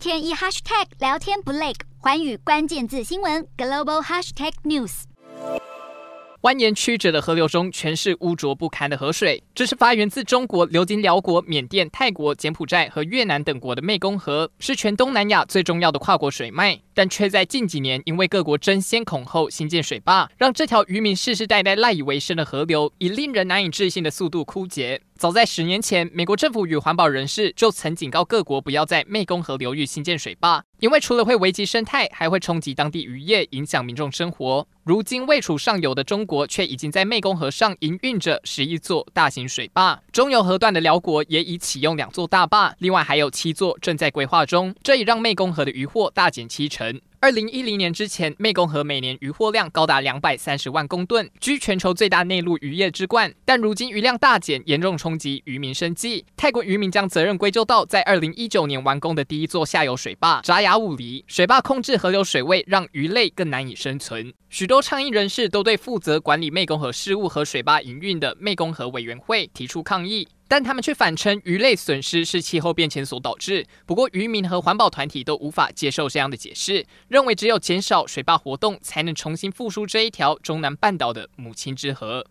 天一 hashtag 聊天不累，环宇关键字新闻 global hashtag news。蜿蜒曲折的河流中，全是污浊不堪的河水。这是发源自中国、流经辽国、缅甸、泰国、柬埔寨和越南等国的湄公河，是全东南亚最重要的跨国水脉。但却在近几年，因为各国争先恐后兴建水坝，让这条渔民世世代代赖以为生的河流，以令人难以置信的速度枯竭。早在十年前，美国政府与环保人士就曾警告各国不要在湄公河流域兴建水坝，因为除了会危及生态，还会冲击当地渔业，影响民众生活。如今位处上游的中国，却已经在湄公河上营运着十一座大型水坝，中游河段的寮国也已启用两座大坝，另外还有七座正在规划中，这已让湄公河的渔获大减七成。二零一零年之前，湄公河每年渔获量高达两百三十万公吨，居全球最大内陆渔业之冠。但如今渔量大减，严重冲击渔民生计。泰国渔民将责任归咎到在二零一九年完工的第一座下游水坝札雅武里。水坝控制河流水位，让鱼类更难以生存。许多倡议人士都对负责管理湄公河事务和水坝营运的湄公河委员会提出抗议。但他们却反称鱼类损失是气候变迁所导致。不过，渔民和环保团体都无法接受这样的解释，认为只有减少水坝活动，才能重新复苏这一条中南半岛的母亲之河。